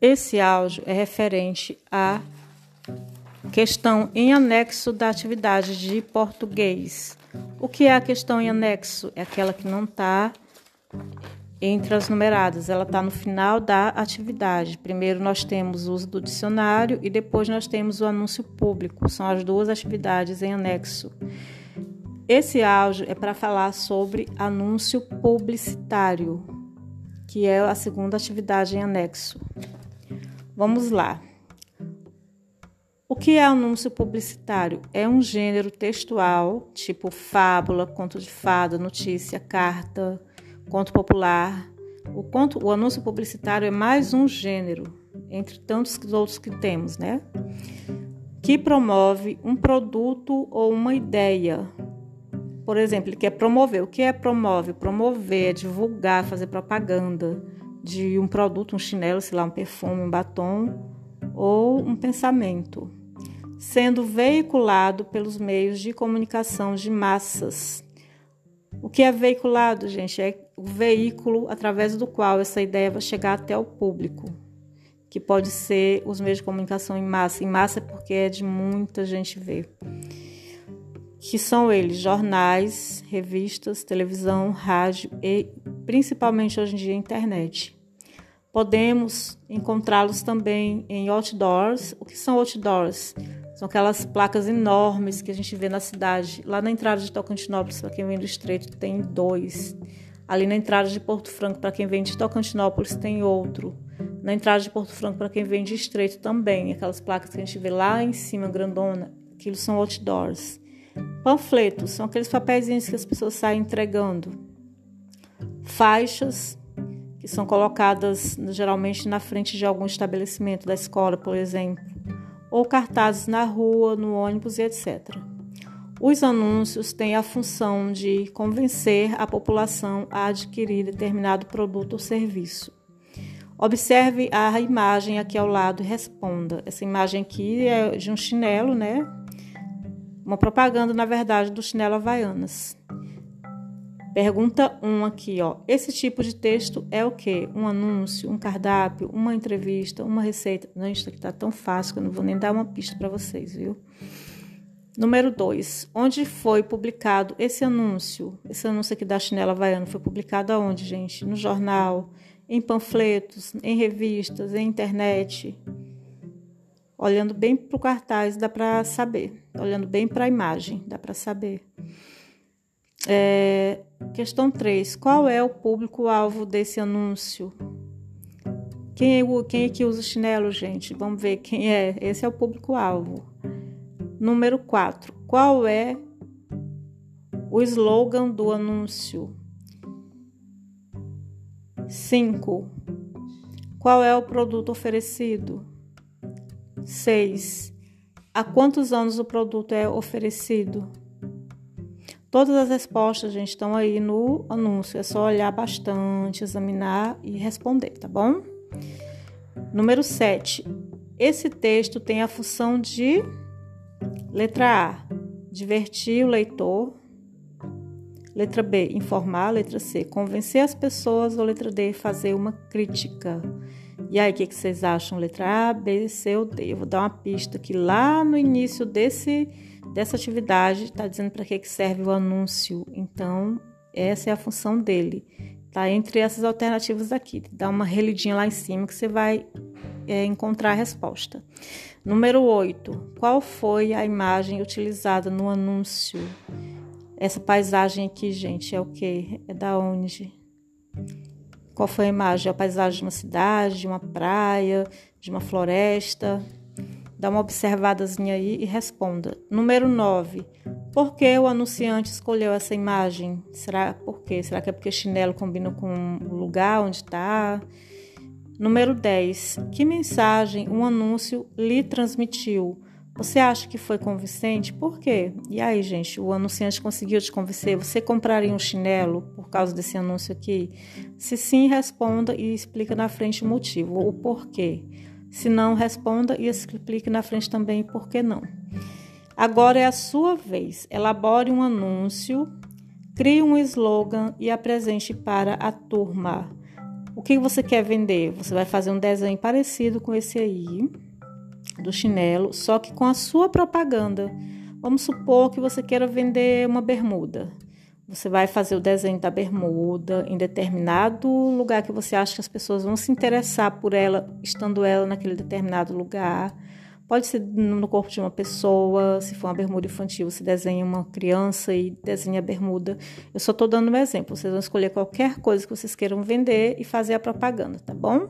Esse áudio é referente à questão em anexo da atividade de português. O que é a questão em anexo? É aquela que não está entre as numeradas, ela está no final da atividade. Primeiro nós temos o uso do dicionário e depois nós temos o anúncio público. São as duas atividades em anexo. Esse áudio é para falar sobre anúncio publicitário, que é a segunda atividade em anexo. Vamos lá. O que é anúncio publicitário? É um gênero textual, tipo fábula, conto de fada, notícia, carta, conto popular. O, conto, o anúncio publicitário é mais um gênero, entre tantos outros que temos, né? Que promove um produto ou uma ideia. Por exemplo, ele quer promover. O que é promove? Promover é divulgar, fazer propaganda de um produto, um chinelo, sei lá, um perfume, um batom ou um pensamento, sendo veiculado pelos meios de comunicação de massas. O que é veiculado, gente? É o veículo através do qual essa ideia vai chegar até o público, que pode ser os meios de comunicação em massa. Em massa é porque é de muita gente ver. Que são eles: jornais, revistas, televisão, rádio e principalmente hoje em dia internet. Podemos encontrá-los também em outdoors. O que são outdoors? São aquelas placas enormes que a gente vê na cidade. Lá na entrada de Tocantinópolis, para quem vem do Estreito, tem dois. Ali na entrada de Porto Franco, para quem vem de Tocantinópolis, tem outro. Na entrada de Porto Franco, para quem vem de Estreito, também. Aquelas placas que a gente vê lá em cima, grandona, aquilo são outdoors. Panfletos são aqueles papéis que as pessoas saem entregando. Faixas, que são colocadas geralmente na frente de algum estabelecimento da escola, por exemplo, ou cartazes na rua, no ônibus e etc. Os anúncios têm a função de convencer a população a adquirir determinado produto ou serviço. Observe a imagem aqui ao lado e responda. Essa imagem aqui é de um chinelo, né? Uma propaganda, na verdade, do chinelo Havaianas. Pergunta 1 um aqui, ó. Esse tipo de texto é o quê? Um anúncio, um cardápio, uma entrevista, uma receita? Não, isso aqui tá tão fácil que eu não vou nem dar uma pista para vocês, viu? Número 2. Onde foi publicado esse anúncio? Esse anúncio aqui da chinela havaiana foi publicado aonde, gente? No jornal, em panfletos, em revistas, em internet. Olhando bem para o cartaz dá para saber. Olhando bem para a imagem dá para saber. É, questão 3. Qual é o público-alvo desse anúncio? Quem é, quem é que usa chinelo, gente? Vamos ver quem é. Esse é o público-alvo. Número 4. Qual é o slogan do anúncio? 5. Qual é o produto oferecido? 6. Há quantos anos o produto é oferecido? Todas as respostas, gente, estão aí no anúncio. É só olhar bastante, examinar e responder, tá bom? Número 7. Esse texto tem a função de letra A, divertir o leitor. Letra B, informar. Letra C, convencer as pessoas. Ou letra D, fazer uma crítica. E aí, o que, vocês acham? Letra A, B, C ou D? Eu vou dar uma pista que lá no início desse dessa atividade, está dizendo para que, que serve o anúncio. Então, essa é a função dele. Tá entre essas alternativas aqui. Dá uma relidinha lá em cima que você vai é, encontrar a resposta. Número 8. Qual foi a imagem utilizada no anúncio? Essa paisagem aqui, gente, é o que? É da onde? Qual foi a imagem? É a paisagem de uma cidade, de uma praia, de uma floresta? Dá uma observadazinha aí e responda. Número 9. Por que o anunciante escolheu essa imagem? Será por quê? Será que é porque chinelo combina com o lugar onde está? Número 10. Que mensagem um anúncio lhe transmitiu? Você acha que foi convincente? Por quê? E aí, gente, o anunciante conseguiu te convencer? Você compraria um chinelo por causa desse anúncio aqui? Se sim, responda e explica na frente o motivo, o porquê. Se não, responda e explique na frente também por que não. Agora é a sua vez. Elabore um anúncio, crie um slogan e apresente para a turma. O que você quer vender? Você vai fazer um desenho parecido com esse aí, do chinelo, só que com a sua propaganda. Vamos supor que você queira vender uma bermuda. Você vai fazer o desenho da bermuda em determinado lugar que você acha que as pessoas vão se interessar por ela, estando ela naquele determinado lugar. Pode ser no corpo de uma pessoa, se for uma bermuda infantil, você desenha uma criança e desenha a bermuda. Eu só estou dando um exemplo. Vocês vão escolher qualquer coisa que vocês queiram vender e fazer a propaganda, tá bom?